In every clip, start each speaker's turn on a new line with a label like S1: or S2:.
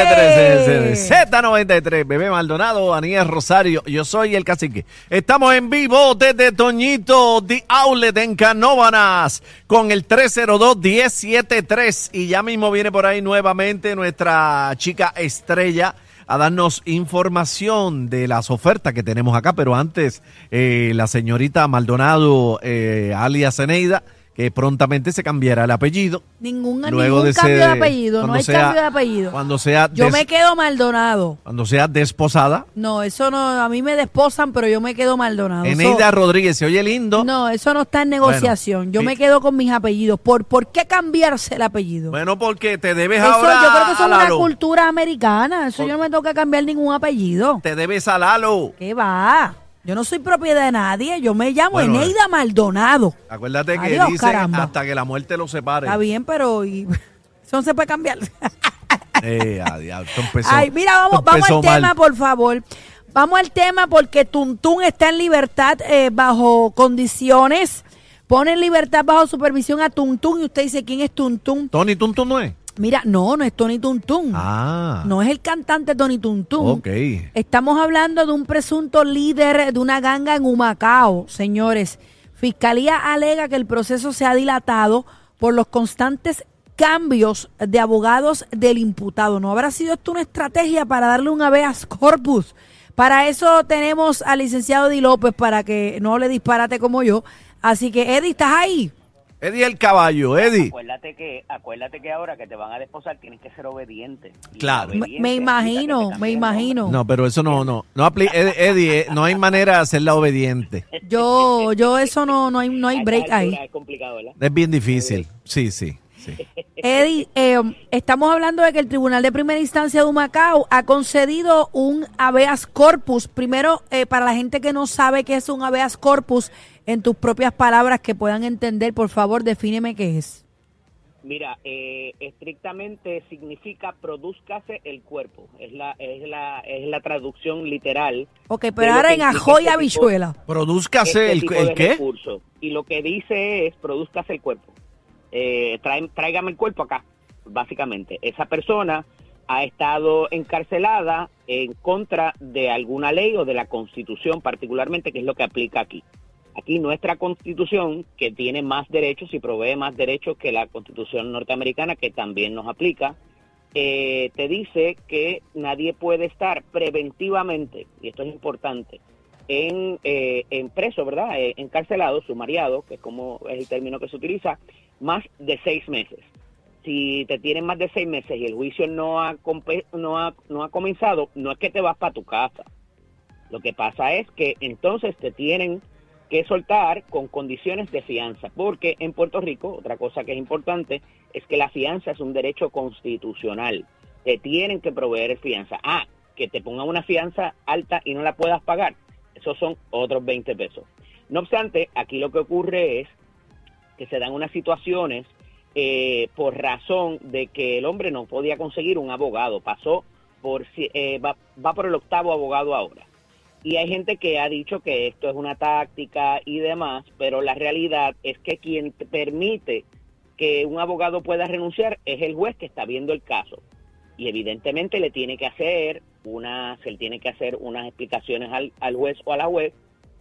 S1: Z93, Z93, Bebé Maldonado, Aniel Rosario, yo soy el cacique. Estamos en vivo desde Toñito, The Outlet en Canóvanas, con el 302-1073. Y ya mismo viene por ahí nuevamente nuestra chica estrella a darnos información de las ofertas que tenemos acá. Pero antes, eh, la señorita Maldonado, eh, alias Eneida, que prontamente se cambiará el apellido.
S2: Ningún,
S1: Luego
S2: ningún
S1: de
S2: cambio de apellido, no hay
S1: sea-
S2: cambio de apellido.
S1: Cuando sea,
S2: Yo
S1: des-
S2: me quedo Maldonado.
S1: cuando sea desposada,
S2: No, eso no, a mí me desposan, pero yo me quedo Maldonado.
S1: Eneida
S2: Eso-
S1: Rodríguez, se oye lindo.
S2: no, eso no está en negociación. yo me quedo con mis apellidos. ¿Por, ¿Por qué cambiarse el apellido?
S1: Bueno, porque te debes
S2: eso
S1: ahora
S2: yo creo que eso es una cultura americana. Eso yo no me toca cambiar ningún apellido.
S1: Te debes a Lalo.
S2: ¿Qué va? Yo no soy propiedad de nadie. Yo me llamo
S1: Bueno,
S2: Eneida Maldonado.
S1: Acuérdate que
S2: Adiós,
S1: dice
S2: caramba.
S1: hasta que la muerte los separe.
S2: Está bien, pero y- eso no se puede cambiar.
S1: Eh, a diablo, esto empezó-
S2: Ay, mira, vamos,
S1: esto
S2: vamos al
S1: empezó mal.
S2: tema, por favor. Vamos al tema porque Tuntún está en libertad eh, bajo condiciones. Pone en libertad bajo supervisión a Tuntún y usted dice, ¿quién es Tuntún?
S1: Tony Tuntun no es.
S2: Mira, no, no es Tony Tuntún.
S1: Ah.
S2: No es el cantante Tony Tuntún.
S1: Ok.
S2: Estamos hablando de un presunto líder de una ganga en Humacao, señores. Fiscalía alega que el proceso se ha dilatado por los constantes cambios de abogados del imputado. ¿No habrá sido esto una estrategia para darle un habeas corpus? Para eso tenemos al licenciado Di López para que no le disparate como yo. Así que, Eddie, ¿estás ahí?
S1: Eddie el caballo, Eddie.
S3: Acuérdate que, acuérdate que ahora que te van a desposar tienes que ser obediente.
S1: Claro.
S2: Me,
S3: obediente
S2: imagino, me imagino.
S1: No, pero eso no, no. No Eddie, eh, no hay manera de hacerla obediente.
S2: Yo, yo eso no, no hay, no hay break ahí.
S3: Es complicado, ¿verdad?
S1: Es bien difícil. Sí, sí, sí.
S2: Eddie, eh, estamos hablando de que el Tribunal de Primera Instancia de Humacao ha concedido un habeas corpus. Primero, eh, para la gente que no sabe qué es un habeas corpus, en tus propias palabras que puedan entender, por favor, defíneme qué es.
S3: Mira, eh, estrictamente significa produzcase el cuerpo. Es la, es la, es la traducción literal.
S2: Ok, pero ahora en ajo y
S3: este tipo-
S2: habichuela.
S1: Produzcase
S3: este
S1: el, el
S3: de
S1: qué.
S3: recurso. Y lo que dice es produzcase el cuerpo. Eh, trae- tráigame el cuerpo acá, básicamente. Esa persona ha estado encarcelada en contra de alguna ley o de la constitución particularmente, que es lo que aplica aquí. Aquí nuestra constitución, que tiene más derechos y provee más derechos que la constitución norteamericana, que también nos aplica, eh, te dice que nadie puede estar preventivamente, y esto es importante, en, eh, en preso, ¿verdad? Eh, encarcelado, sumariado, que es como es el término que se utiliza, más de seis meses. Si te tienen más de seis meses y el juicio no ha, no ha, no ha comenzado, no es que te vas para tu casa. Lo que pasa es que entonces te tienen que soltar con condiciones de fianza, porque en Puerto Rico, otra cosa que es importante, es que la fianza es un derecho constitucional. Te tienen que proveer fianza. Ah, que te pongan una fianza alta y no la puedas pagar. Esos son otros 20 pesos. No obstante, aquí lo que ocurre es que se dan unas situaciones eh, por razón de que el hombre no podía conseguir un abogado. Pasó por, eh, va por el octavo abogado ahora. Y hay gente que ha dicho que esto es una táctica y demás, pero la realidad es que quien te permite que un abogado pueda renunciar es el juez que está viendo el caso. Y evidentemente le tiene que hacer le tiene que hacer unas explicaciones al, al juez o a la juez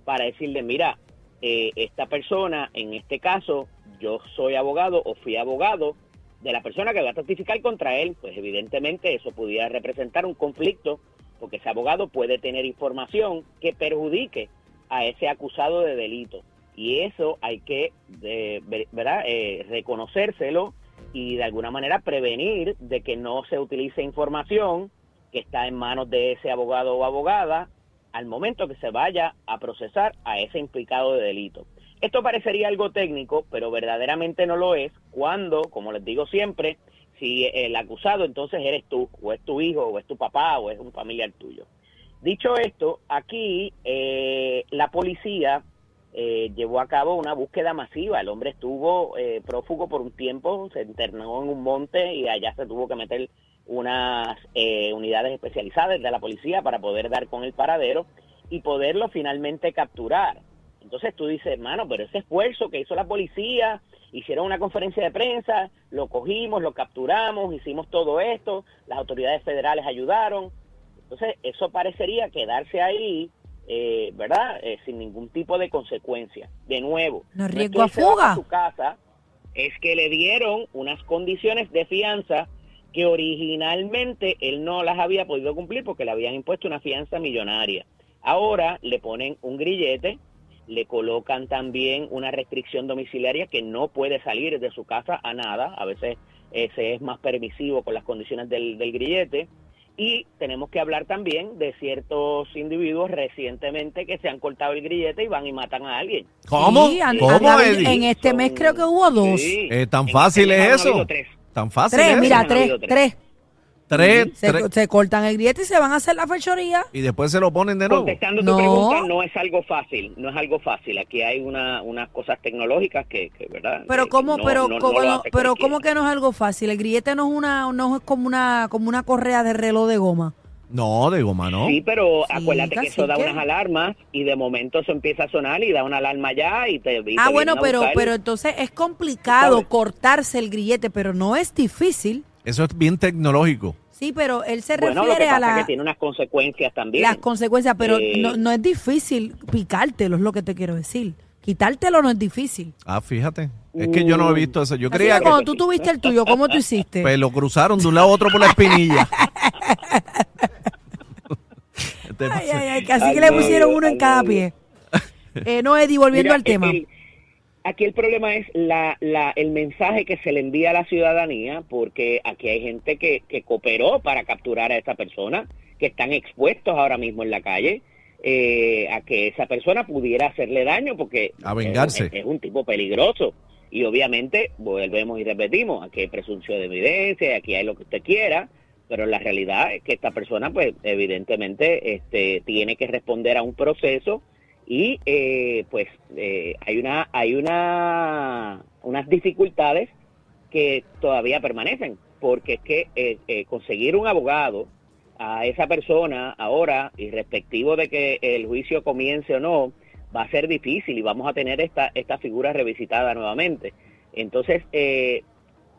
S3: para decirle, mira, eh, esta persona, en este caso, yo soy abogado o fui abogado de la persona que va a testificar contra él, pues evidentemente eso pudiera representar un conflicto, porque ese abogado puede tener información que perjudique a ese acusado de delito. Y eso hay que, ver- ¿verdad? Eh, reconocérselo y de alguna manera prevenir de que no se utilice información que está en manos de ese abogado o abogada al momento que se vaya a procesar a ese implicado de delito. Esto parecería algo técnico, pero verdaderamente no lo es cuando, como les digo siempre, si el acusado entonces eres tú, o es tu hijo, o es tu papá, o es un familiar tuyo. Dicho esto, aquí eh, la policía eh, llevó a cabo una búsqueda masiva. El hombre estuvo eh, prófugo por un tiempo, se internó en un monte y allá se tuvo que meter unas eh, unidades especializadas de la policía para poder dar con el paradero y poderlo finalmente capturar. Entonces tú dices, hermano, pero ese esfuerzo que hizo la policía hicieron una conferencia de prensa, lo cogimos, lo capturamos, hicimos todo esto, las autoridades federales ayudaron. Entonces, eso parecería quedarse ahí, eh, ¿verdad? Eh, sin ningún tipo de consecuencia. De nuevo,
S2: No es
S3: es
S2: riesgo
S3: que
S2: a fuga.
S3: su casa, es que le dieron unas condiciones de fianza que originalmente él no las había podido cumplir porque le habían impuesto una fianza millonaria. Ahora le ponen un grillete, le colocan también una restricción domiciliaria que no puede salir de su casa a nada, a veces eh, se es más permisivo con las condiciones del, del grillete, y tenemos que hablar también de ciertos individuos recientemente que se han cortado el grillete y van y matan a alguien.
S1: ¿Cómo?
S2: Sí,
S1: ¿Cómo, Eddie?
S2: En este
S3: Son-
S2: mes creo que hubo dos.
S3: Sí.
S1: Eh, ¿Tan fácil
S3: este
S1: es eso?
S3: tres.
S1: Tan fácil
S2: Tres,
S1: es
S2: mira, tres,
S3: tres.
S2: Tres.
S1: Tres,
S2: Se,
S1: tres.
S2: se cortan el grillete y se van a hacer la fechoría.
S1: Y después se lo ponen de nuevo.
S3: Contestando
S2: No.
S3: tu pregunta, no es algo fácil, no es algo fácil. Aquí hay una, unas cosas tecnológicas que, que, ¿verdad?
S2: Pero
S3: Que
S2: cómo,
S3: no-
S2: pero
S3: no- no
S2: cómo, pero cómo que no es algo fácil. El grillete no es una, no es como una, como una correa de reloj de goma.
S1: No, de goma, ¿no?
S3: Sí, pero
S2: Sí,
S3: acuérdate que eso da unas alarmas y de momento eso empieza a sonar y da una alarma ya y te y te
S2: Ah, bueno, pero, pero entonces es complicado
S3: ¿Sabes?
S2: cortarse el grillete, pero no es difícil.
S1: Eso es bien tecnológico.
S2: Sí, pero él se
S3: bueno, lo que
S2: refiere
S3: pasa
S2: a la-
S3: es que tiene unas consecuencias también.
S2: las consecuencias, pero
S3: Eh,
S2: no, no es difícil picártelo, es lo que te quiero decir. Quitártelo no es difícil.
S1: Ah, fíjate. Es que yo no he visto eso. Yo
S2: Así
S1: creía
S2: que
S1: que
S2: cuando tú tuviste el tuyo, ¿cómo tú hiciste?
S1: pues, lo cruzaron de un lado a otro por la espinilla.
S2: Ay, ay, ay, casi
S3: Al
S2: que le pusieron uno en cada pie. Eh, no, Eddie, volviendo
S3: Mira,
S2: al tema.
S3: el- aquí el problema es la, la, el mensaje que se le envía a la ciudadanía, porque aquí hay gente que, que cooperó para capturar a esa persona, que están expuestos ahora mismo en la calle, eh, a que esa persona pudiera hacerle daño, porque
S1: A vengarse.
S3: Es, es un tipo peligroso. Y obviamente, volvemos y repetimos, aquí hay presunción de evidencia, aquí hay lo que usted quiera, pero la realidad es que esta persona, pues, evidentemente, este, tiene que responder a un proceso y eh, pues eh, hay una hay una unas dificultades que todavía permanecen porque es que eh, eh, conseguir un abogado a esa persona ahora y respectivo de que el juicio comience o no va a ser difícil y vamos a tener esta esta figura revisitada nuevamente. Entonces eh,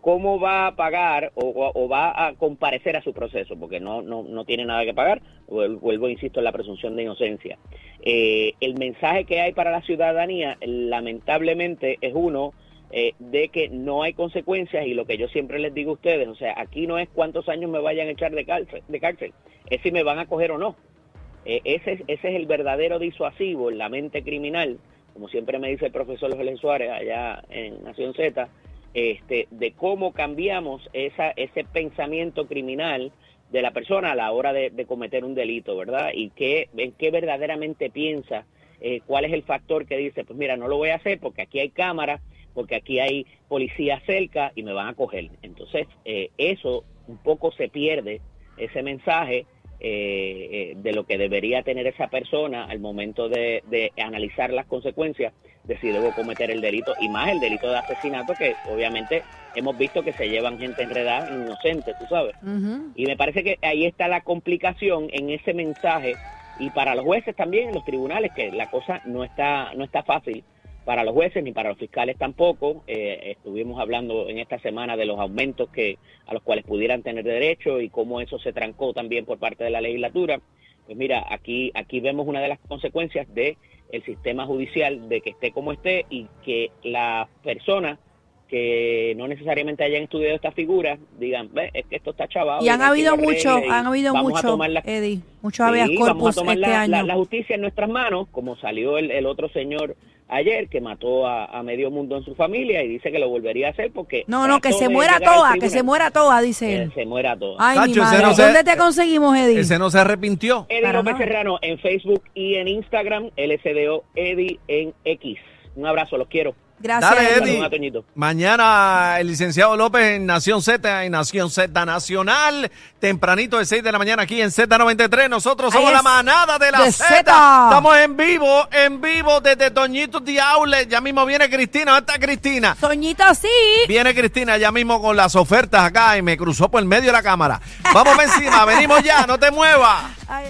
S3: cómo va a pagar o, o- va a comparecer a su proceso, porque no, no, no tiene nada que pagar, Vuel- vuelvo, insisto, en la presunción de inocencia. Eh, el mensaje que hay para la ciudadanía, lamentablemente, es uno eh, de que no hay consecuencias y lo que yo siempre les digo a ustedes, o sea, aquí no es cuántos años me vayan a echar de cárcel, de cárcel es si me van a coger o no. Eh, ese, es, ese es el verdadero disuasivo en la mente criminal, como siempre me dice el profesor Jorge Suárez allá en Nación Z, este, de cómo cambiamos esa, ese pensamiento criminal de la persona a la hora de, cometer un delito, ¿verdad? Y qué, en qué verdaderamente piensa, eh, cuál es el factor que dice, pues mira, no lo voy a hacer porque aquí hay cámaras, porque aquí hay policía cerca y me van a coger. Entonces, eh, eso un poco se pierde, ese mensaje eh, eh, de lo que debería tener esa persona al momento de, de analizar las consecuencias de si debo cometer el delito y más el delito de asesinato que obviamente hemos visto que se llevan gente enredada inocente, tú sabes. Y me parece que ahí está la complicación en ese mensaje y para los jueces también en los tribunales que la cosa no está no está fácil para los jueces ni para los fiscales tampoco. Eh, estuvimos hablando en esta semana de los aumentos que a los cuales pudieran tener derecho y cómo eso se trancó también por parte de la legislatura. Pues mira, aquí aquí vemos una de las consecuencias de el sistema judicial de que esté como esté y que las personas que no necesariamente hayan estudiado esta figura digan, ve, es que esto está chavado.
S2: Y han habido
S3: quien lo
S2: mucho,
S3: arregle y
S2: han habido
S3: vamos a
S2: mucho,
S3: tomar la-
S2: Eddie, muchos
S3: Sí,
S2: habeas
S3: vamos a
S2: corpus
S3: tomar
S2: este
S3: la,
S2: año.
S3: la- la justicia en nuestras manos, como salió el, el otro señor ayer que mató a, a medio mundo en su familia y dice que lo volvería a hacer porque
S2: no, no, que se muera toda, que se muera toda, dice
S3: Eh,
S2: él.
S3: se muera todo.
S2: Ay,
S1: Cacho,
S2: madre.
S1: no se-
S2: ¿Dónde te conseguimos, Eddie?
S1: Ese no se arrepintió.
S3: Eddie
S2: Para
S3: López
S2: nada.
S3: Serrano en Facebook y en Instagram, LSDO Eddie en X. Un abrazo, los quiero.
S2: Gracias,
S1: Dale,
S2: Eddie.
S3: Toñito.
S1: Mañana el licenciado López en Nación Z, en Nación Z Nacional, tempranito de 6 de la mañana aquí en Z93. Nosotros somos la manada de la
S2: Z.
S1: Estamos en vivo, en vivo desde Toñito Diaule. Ya mismo viene Cristina. ¿Dónde está Cristina?
S2: Soñita, sí.
S1: Viene Cristina ya mismo con las ofertas acá y me cruzó por el medio de la cámara. Vamos para encima, venimos ya, no te muevas.
S2: Ay.